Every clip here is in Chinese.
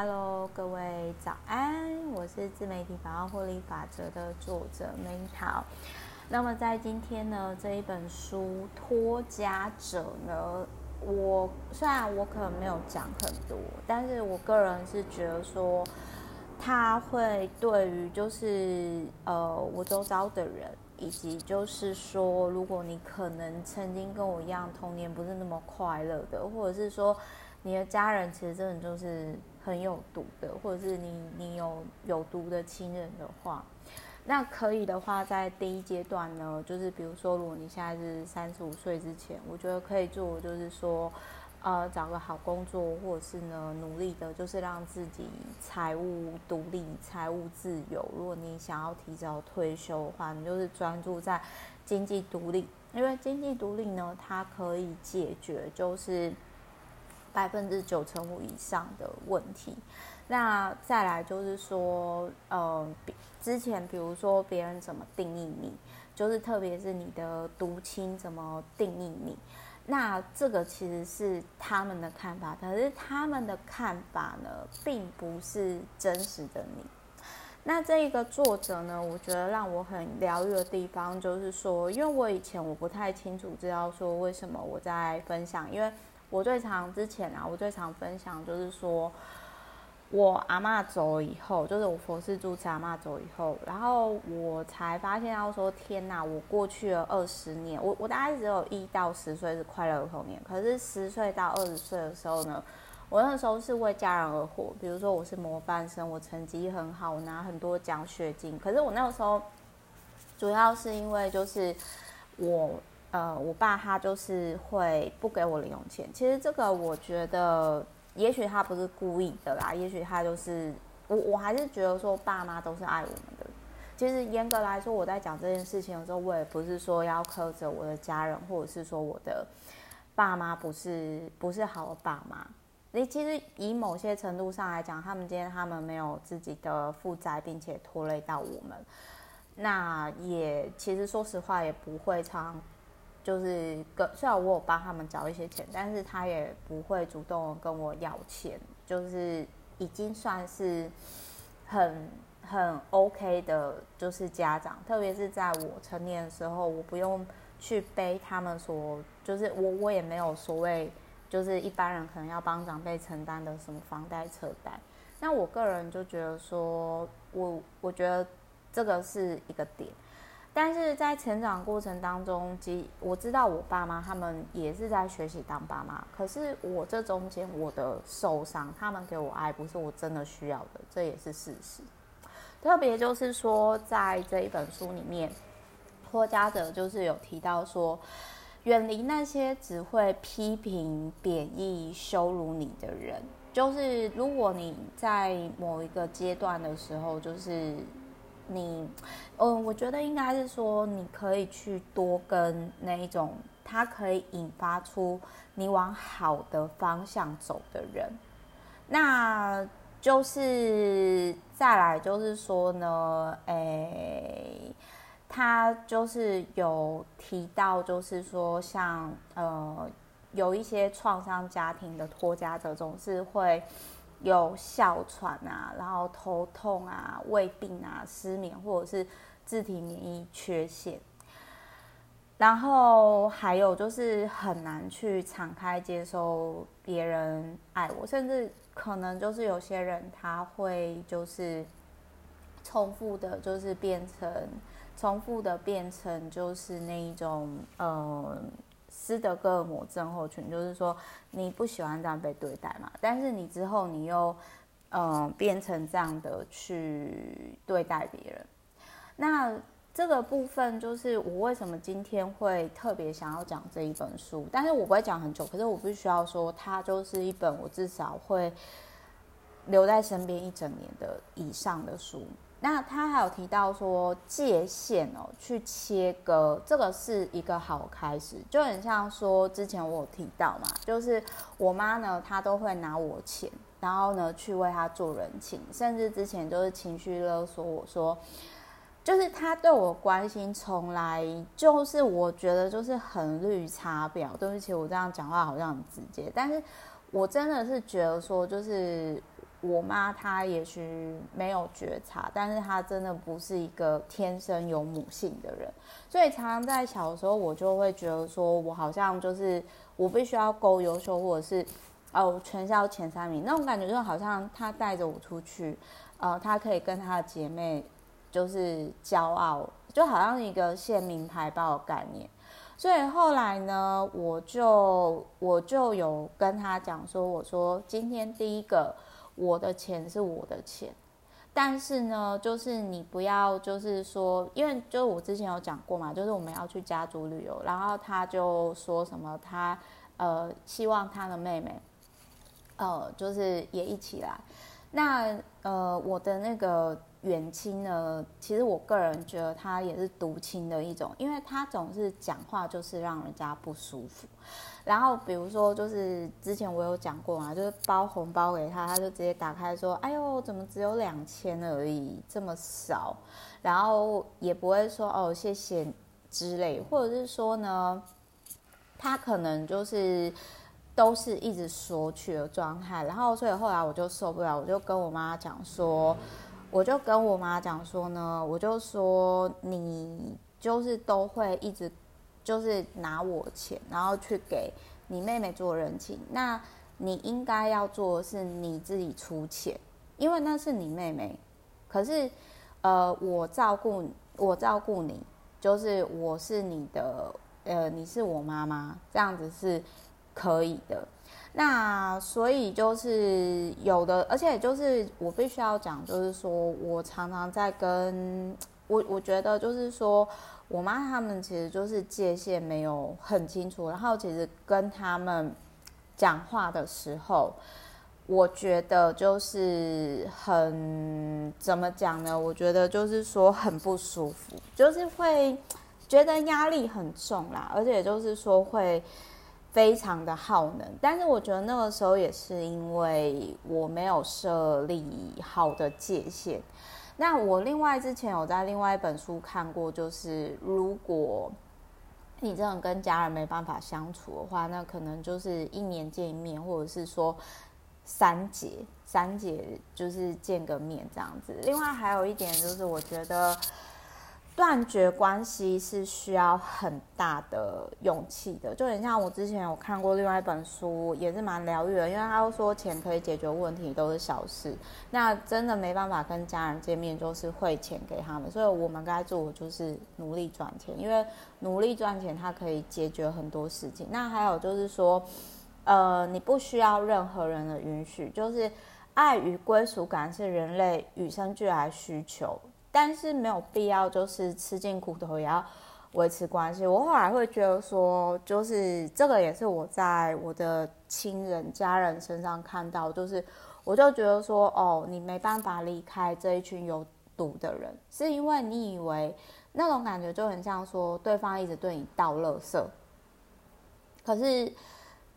Hello，各位早安，我是自媒体百万获利法则的作者 Meta。那么在今天呢，这一本书《脱家者》呢，我虽然我可能没有讲很多，但是我个人是觉得说，他会对于就是呃我周遭的人，以及就是说，如果你可能曾经跟我一样童年不是那么快乐的，或者是说。你的家人其实真的就是很有毒的，或者是你你有有毒的亲人的话，那可以的话，在第一阶段呢，就是比如说，如果你现在是三十五岁之前，我觉得可以做，就是说，呃，找个好工作，或者是呢，努力的，就是让自己财务独立、财务自由。如果你想要提早退休的话，你就是专注在经济独立，因为经济独立呢，它可以解决就是。百分之九成五以上的问题，那再来就是说，呃，之前比如说别人怎么定义你，就是特别是你的独亲怎么定义你，那这个其实是他们的看法，可是他们的看法呢，并不是真实的你。那这一个作者呢，我觉得让我很疗愈的地方，就是说，因为我以前我不太清楚知道说为什么我在分享，因为。我最常之前啊，我最常分享就是说，我阿嬷走以后，就是我佛事住持阿嬷走以后，然后我才发现到说，天哪！我过去了二十年，我我大概只有一到十岁是快乐的童年，可是十岁到二十岁的时候呢，我那时候是为家人而活，比如说我是模范生，我成绩很好，我拿很多奖学金，可是我那个时候主要是因为就是我。呃，我爸他就是会不给我零用钱。其实这个我觉得，也许他不是故意的啦，也许他就是我，我还是觉得说爸妈都是爱我们的。其实严格来说，我在讲这件事情的时候，我也不是说要苛责我的家人，或者是说我的爸妈不是不是好的爸妈。你其实以某些程度上来讲，他们今天他们没有自己的负债，并且拖累到我们，那也其实说实话也不会常。就是跟虽然我有帮他们找一些钱，但是他也不会主动跟我要钱，就是已经算是很很 OK 的，就是家长。特别是在我成年的时候，我不用去背他们所，就是我我也没有所谓，就是一般人可能要帮长辈承担的什么房贷车贷。那我个人就觉得说，我我觉得这个是一个点。但是在成长过程当中，即我知道我爸妈他们也是在学习当爸妈。可是我这中间我的受伤，他们给我爱不是我真的需要的，这也是事实。特别就是说，在这一本书里面，脱家者就是有提到说，远离那些只会批评、贬义、羞辱你的人。就是如果你在某一个阶段的时候，就是。你，嗯，我觉得应该是说，你可以去多跟那一种，他可以引发出你往好的方向走的人。那就是再来就是说呢，诶、他就是有提到，就是说像呃，有一些创伤家庭的脱家者总是会。有哮喘啊，然后头痛啊、胃病啊、失眠，或者是自体免疫缺陷，然后还有就是很难去敞开接受别人爱我，甚至可能就是有些人他会就是重复的，就是变成重复的变成就是那一种呃。斯德哥尔摩症候群，就是说你不喜欢这样被对待嘛，但是你之后你又，嗯、变成这样的去对待别人。那这个部分就是我为什么今天会特别想要讲这一本书，但是我不会讲很久，可是我必须要说，它就是一本我至少会留在身边一整年的以上的书。那他还有提到说界限哦，去切割，这个是一个好开始，就很像说之前我有提到嘛，就是我妈呢，她都会拿我钱，然后呢去为她做人情，甚至之前就是情绪勒索我说，就是她对我关心从来就是我觉得就是很绿茶婊，对不起，我这样讲话好像很直接，但是我真的是觉得说就是。我妈她也许没有觉察，但是她真的不是一个天生有母性的人，所以常常在小时候，我就会觉得说，我好像就是我必须要够优秀，或者是哦全校前三名那种感觉，就好像她带着我出去，呃，她可以跟她的姐妹就是骄傲，就好像一个县名牌包的概念。所以后来呢，我就我就有跟她讲说，我说今天第一个，我的钱是我的钱，但是呢，就是你不要就是说，因为就是我之前有讲过嘛，就是我们要去家族旅游，然后他就说什么他呃希望他的妹妹呃就是也一起来，那呃我的那个。远亲呢，其实我个人觉得他也是独亲的一种，因为他总是讲话就是让人家不舒服。然后比如说，就是之前我有讲过嘛，就是包红包给他，他就直接打开说：“哎呦，怎么只有两千而已，这么少。”然后也不会说“哦，谢谢”之类，或者是说呢，他可能就是都是一直索取的状态。然后所以后来我就受不了，我就跟我妈讲说。我就跟我妈讲说呢，我就说你就是都会一直就是拿我钱，然后去给你妹妹做人情。那你应该要做的是你自己出钱，因为那是你妹妹。可是，呃，我照顾我照顾你，就是我是你的，呃，你是我妈妈，这样子是可以的。那所以就是有的，而且就是我必须要讲，就是说我常常在跟我，我觉得就是说我妈他们其实就是界限没有很清楚，然后其实跟他们讲话的时候，我觉得就是很怎么讲呢？我觉得就是说很不舒服，就是会觉得压力很重啦，而且就是说会。非常的耗能，但是我觉得那个时候也是因为我没有设立好的界限。那我另外之前有在另外一本书看过，就是如果你真的跟家人没办法相处的话，那可能就是一年见一面，或者是说三节三节就是见个面这样子。另外还有一点就是，我觉得。断绝关系是需要很大的勇气的，就很像我之前有看过另外一本书，也是蛮疗愈的，因为他说钱可以解决问题都是小事，那真的没办法跟家人见面，就是汇钱给他们，所以我们该做的就是努力赚钱，因为努力赚钱它可以解决很多事情。那还有就是说，呃，你不需要任何人的允许，就是爱与归属感是人类与生俱来需求。但是没有必要，就是吃尽苦头也要维持关系。我后来会觉得说，就是这个也是我在我的亲人、家人身上看到，就是我就觉得说，哦，你没办法离开这一群有毒的人，是因为你以为那种感觉就很像说对方一直对你倒垃圾，可是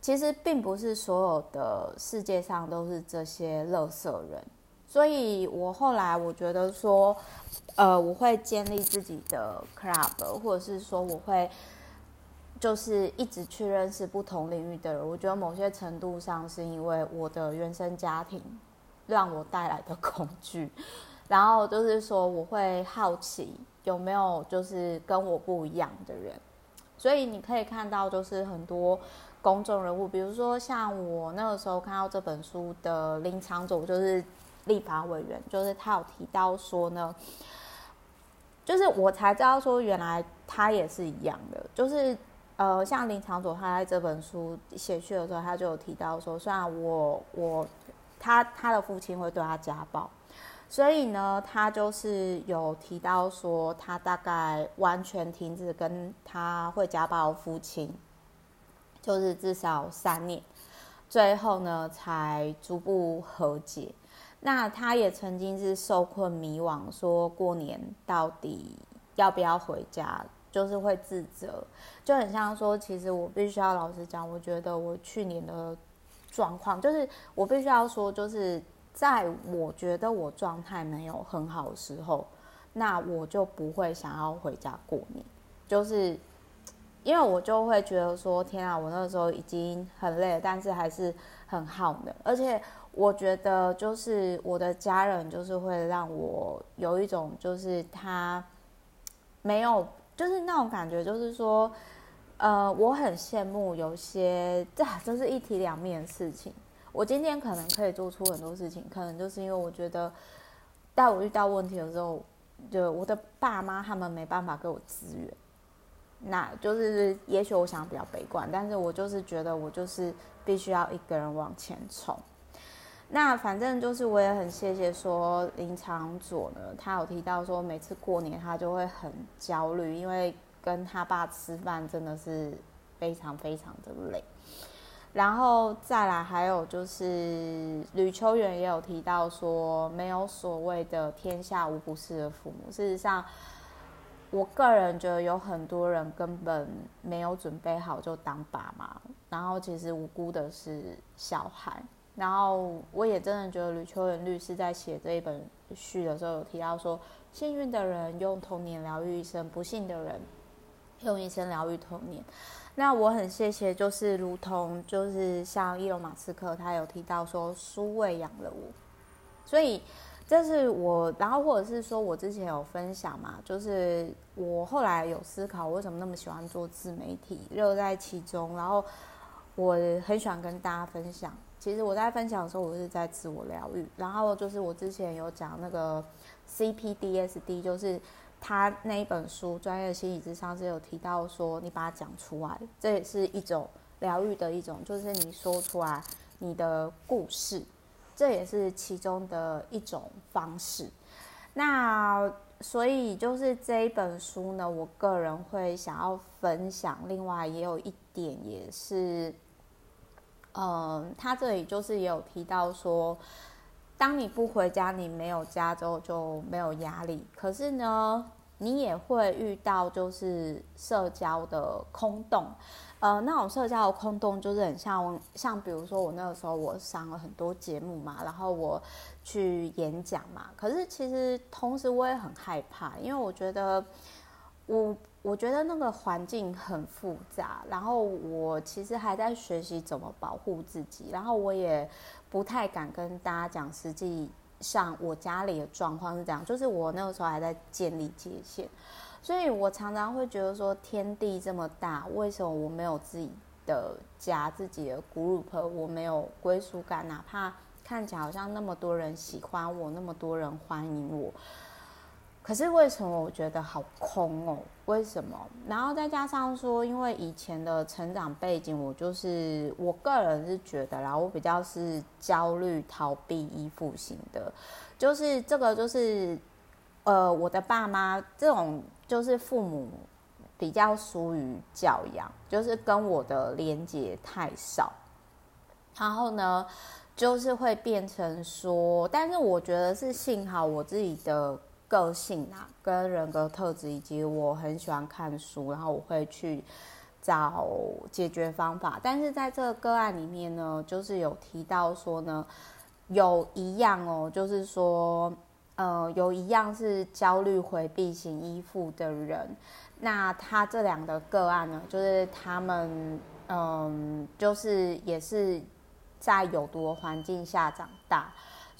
其实并不是所有的世界上都是这些垃圾人。所以我后来我觉得说，呃，我会建立自己的 club，或者是说我会就是一直去认识不同领域的人。我觉得某些程度上是因为我的原生家庭让我带来的恐惧，然后就是说我会好奇有没有就是跟我不一样的人。所以你可以看到，就是很多公众人物，比如说像我那个时候看到这本书的林长佐，就是。立法委员就是他有提到说呢，就是我才知道说原来他也是一样的，就是呃，像林长佐他在这本书写序的时候，他就有提到说，虽然我我他他的父亲会对他家暴，所以呢，他就是有提到说，他大概完全停止跟他会家暴父亲，就是至少三年，最后呢才逐步和解。那他也曾经是受困迷惘，说过年到底要不要回家，就是会自责，就很像说，其实我必须要老实讲，我觉得我去年的状况，就是我必须要说，就是在我觉得我状态没有很好的时候，那我就不会想要回家过年，就是因为我就会觉得说，天啊，我那个时候已经很累了，但是还是很耗能，而且。我觉得就是我的家人，就是会让我有一种，就是他没有，就是那种感觉，就是说，呃，我很羡慕有些，这这是一体两面的事情。我今天可能可以做出很多事情，可能就是因为我觉得，在我遇到问题的时候，就我的爸妈他们没办法给我资源，那就是也许我想比较悲观，但是我就是觉得我就是必须要一个人往前冲。那反正就是我也很谢谢说林长佐呢，他有提到说每次过年他就会很焦虑，因为跟他爸吃饭真的是非常非常的累。然后再来还有就是吕秋远也有提到说，没有所谓的天下无不是的父母。事实上，我个人觉得有很多人根本没有准备好就当爸妈，然后其实无辜的是小孩。然后我也真的觉得吕秋远律师在写这一本序的时候有提到说，幸运的人用童年疗愈一生，不幸的人用一生疗愈童年。那我很谢谢，就是如同就是像伊隆马斯克他有提到说，书喂养了我，所以这是我，然后或者是说我之前有分享嘛，就是我后来有思考为什么那么喜欢做自媒体，乐在其中，然后我很喜欢跟大家分享。其实我在分享的时候，我是在自我疗愈。然后就是我之前有讲那个 CPDSD，就是他那一本书专业心理咨商是有提到说，你把它讲出来，这也是一种疗愈的一种，就是你说出来你的故事，这也是其中的一种方式。那所以就是这一本书呢，我个人会想要分享。另外也有一点也是。嗯，他这里就是也有提到说，当你不回家，你没有家之后就没有压力。可是呢，你也会遇到就是社交的空洞。呃，那种社交的空洞就是很像像比如说我那个时候我上了很多节目嘛，然后我去演讲嘛。可是其实同时我也很害怕，因为我觉得我。我觉得那个环境很复杂，然后我其实还在学习怎么保护自己，然后我也不太敢跟大家讲，实际上我家里的状况是这样，就是我那个时候还在建立界限，所以我常常会觉得说，天地这么大，为什么我没有自己的家、自己的 group，我没有归属感，哪怕看起来好像那么多人喜欢我，那么多人欢迎我。可是为什么我觉得好空哦？为什么？然后再加上说，因为以前的成长背景，我就是我个人是觉得啦，我比较是焦虑、逃避、依附型的，就是这个就是呃，我的爸妈这种就是父母比较疏于教养，就是跟我的连结太少，然后呢，就是会变成说，但是我觉得是幸好我自己的。个性啊，跟人格特质，以及我很喜欢看书，然后我会去找解决方法。但是在这个个案里面呢，就是有提到说呢，有一样哦，就是说，呃，有一样是焦虑回避型依附的人。那他这两个个案呢，就是他们，嗯，就是也是在有毒的环境下长大。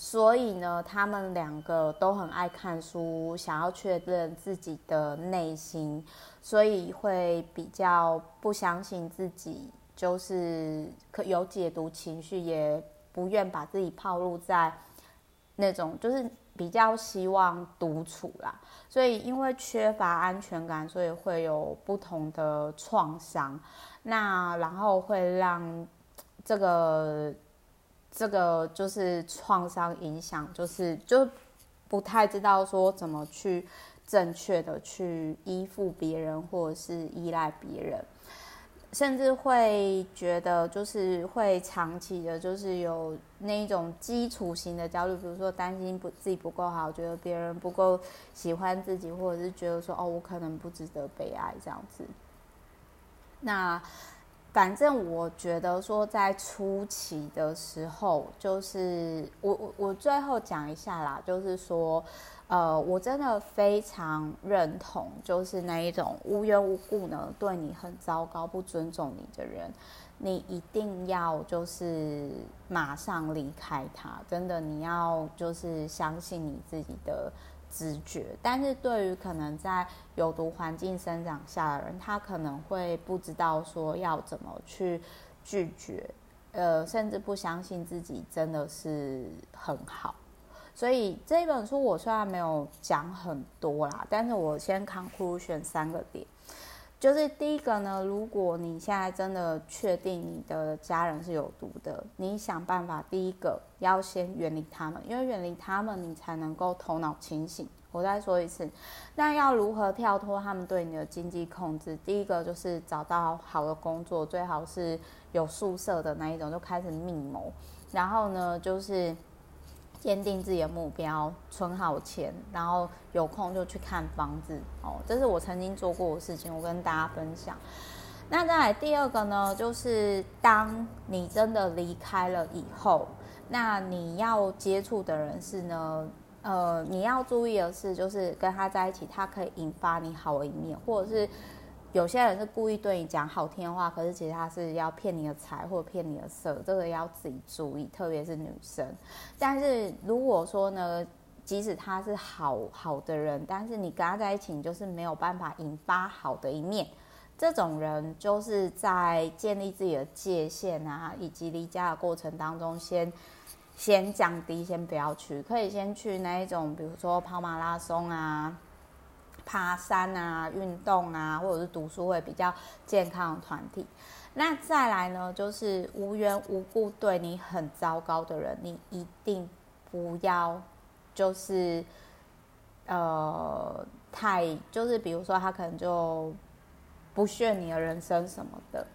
所以呢，他们两个都很爱看书，想要确认自己的内心，所以会比较不相信自己，就是可有解读情绪，也不愿把自己暴露在那种，就是比较希望独处啦。所以因为缺乏安全感，所以会有不同的创伤，那然后会让这个。这个就是创伤影响，就是就不太知道说怎么去正确的去依附别人，或者是依赖别人，甚至会觉得就是会长期的，就是有那一种基础型的焦虑，比如说担心不自己不够好，觉得别人不够喜欢自己，或者是觉得说哦，我可能不值得被爱这样子。那。反正我觉得说，在初期的时候，就是我我我最后讲一下啦，就是说，呃，我真的非常认同，就是那一种无缘无故呢对你很糟糕、不尊重你的人，你一定要就是马上离开他，真的，你要就是相信你自己的直觉。但是对于可能在有毒环境生长下的人，他可能会不知道说要怎么去拒绝，呃，甚至不相信自己真的是很好。所以这本书我虽然没有讲很多啦，但是我先 conclusion 三个点，就是第一个呢，如果你现在真的确定你的家人是有毒的，你想办法，第一个要先远离他们，因为远离他们，你才能够头脑清醒。我再说一次，那要如何跳脱他们对你的经济控制？第一个就是找到好的工作，最好是有宿舍的那一种，就开始密谋。然后呢，就是。坚定自己的目标，存好钱，然后有空就去看房子哦。这是我曾经做过的事情，我跟大家分享。那再来第二个呢，就是当你真的离开了以后，那你要接触的人是呢，呃，你要注意的是，就是跟他在一起，他可以引发你好的一面，或者是。有些人是故意对你讲好听的话，可是其实他是要骗你的财或者骗你的色，这个要自己注意，特别是女生。但是如果说呢，即使他是好好的人，但是你跟他在一起，你就是没有办法引发好的一面。这种人就是在建立自己的界限啊，以及离家的过程当中先，先先降低，先不要去，可以先去那一种，比如说跑马拉松啊。爬山啊，运动啊，或者是读书会比较健康的团体。那再来呢，就是无缘无故对你很糟糕的人，你一定不要，就是呃，太就是比如说他可能就不屑你的人生什么的。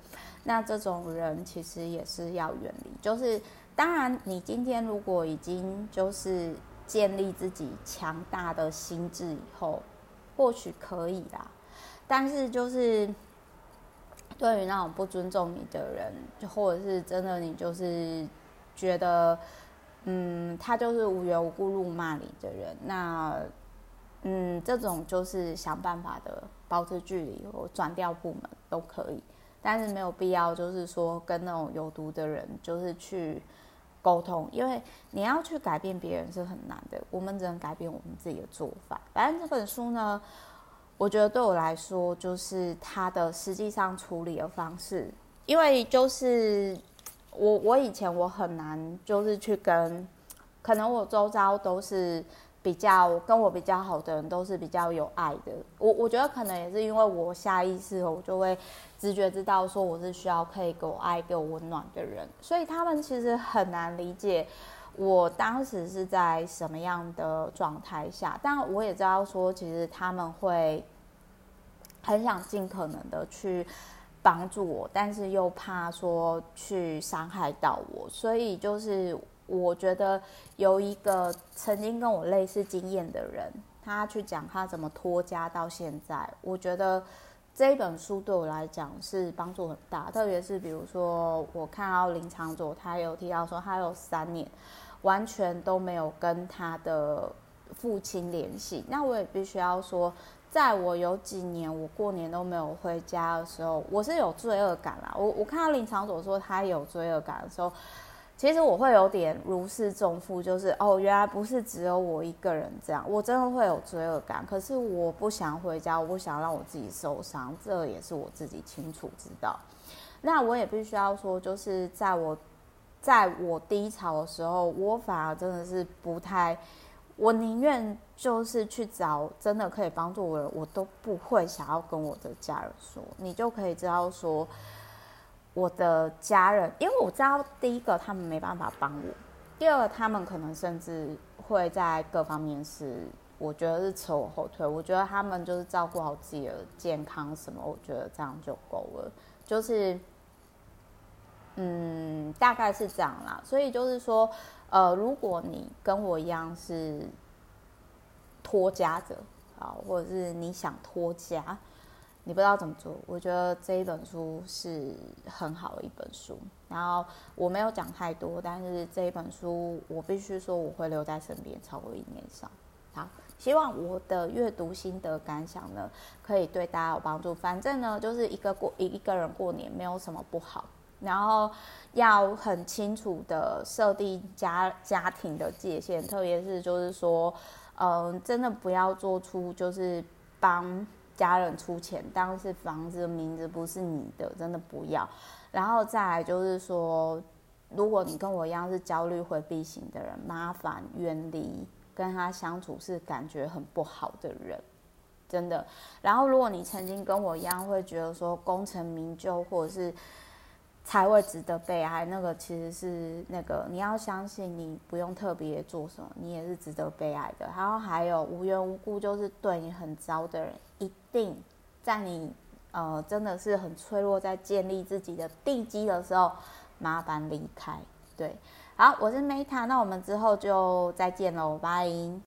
那这种人其实也是要远离。就是当然，你今天如果已经就是建立自己强大的心智以后。或许可以啦，但是就是对于那种不尊重你的人，就或者是真的你就是觉得，嗯，他就是无缘无故辱骂你的人，那嗯，这种就是想办法的保持距离或转调部门都可以，但是没有必要就是说跟那种有毒的人就是去沟通，因为你要去改变别人是很难的，我们只能改变我们自己的做法。反正这本书呢，我觉得对我来说，就是它的实际上处理的方式，因为就是我我以前我很难就是去跟，可能我周遭都是。比较跟我比较好的人都是比较有爱的，我我觉得可能也是因为我下意识我就会直觉知道说我是需要可以给我爱、给我温暖的人，所以他们其实很难理解我当时是在什么样的状态下，但我也知道说其实他们会很想尽可能的去帮助我，但是又怕说去伤害到我，所以就是。我觉得有一个曾经跟我类似经验的人，他去讲他怎么脱家到现在。我觉得这本书对我来讲是帮助很大，特别是比如说我看到林长佐，他有提到说他有三年完全都没有跟他的父亲联系。那我也必须要说，在我有几年我过年都没有回家的时候，我是有罪恶感啦。我我看到林长佐说他有罪恶感的时候。其实我会有点如释重负，就是哦，原来不是只有我一个人这样，我真的会有罪恶感。可是我不想回家，我不想让我自己受伤，这也是我自己清楚知道。那我也必须要说，就是在我在我低潮的时候，我反而真的是不太，我宁愿就是去找真的可以帮助我的人，我都不会想要跟我的家人说。你就可以知道说。我的家人，因为我知道，第一个他们没办法帮我，第二个他们可能甚至会在各方面是，我觉得是扯我后腿。我觉得他们就是照顾好自己的健康什么，我觉得这样就够了。就是，嗯，大概是这样啦。所以就是说，呃，如果你跟我一样是脱家者啊，或者是你想脱家。你不知道怎么做，我觉得这一本书是很好的一本书。然后我没有讲太多，但是这一本书我必须说我会留在身边超过一年上。好，希望我的阅读心得感想呢，可以对大家有帮助。反正呢，就是一个过一一个人过年没有什么不好，然后要很清楚的设定家家庭的界限，特别是就是说，嗯，真的不要做出就是帮家人出钱，但是房子的名字不是你的，真的不要。然后再来就是说，如果你跟我一样是焦虑回避型的人，麻烦远离跟他相处是感觉很不好的人。真的，然后如果你曾经跟我一样会觉得说功成名就或者是才会值得被爱，那个其实是那个你要相信你不用特别做什么，你也是值得被爱的。然后还有无缘无故就是对你很糟的人，一定在你呃真的是很脆弱，在建立自己的地基的时候，麻烦离开。对，好，我是 Meta，那我们之后就再见喽，拜。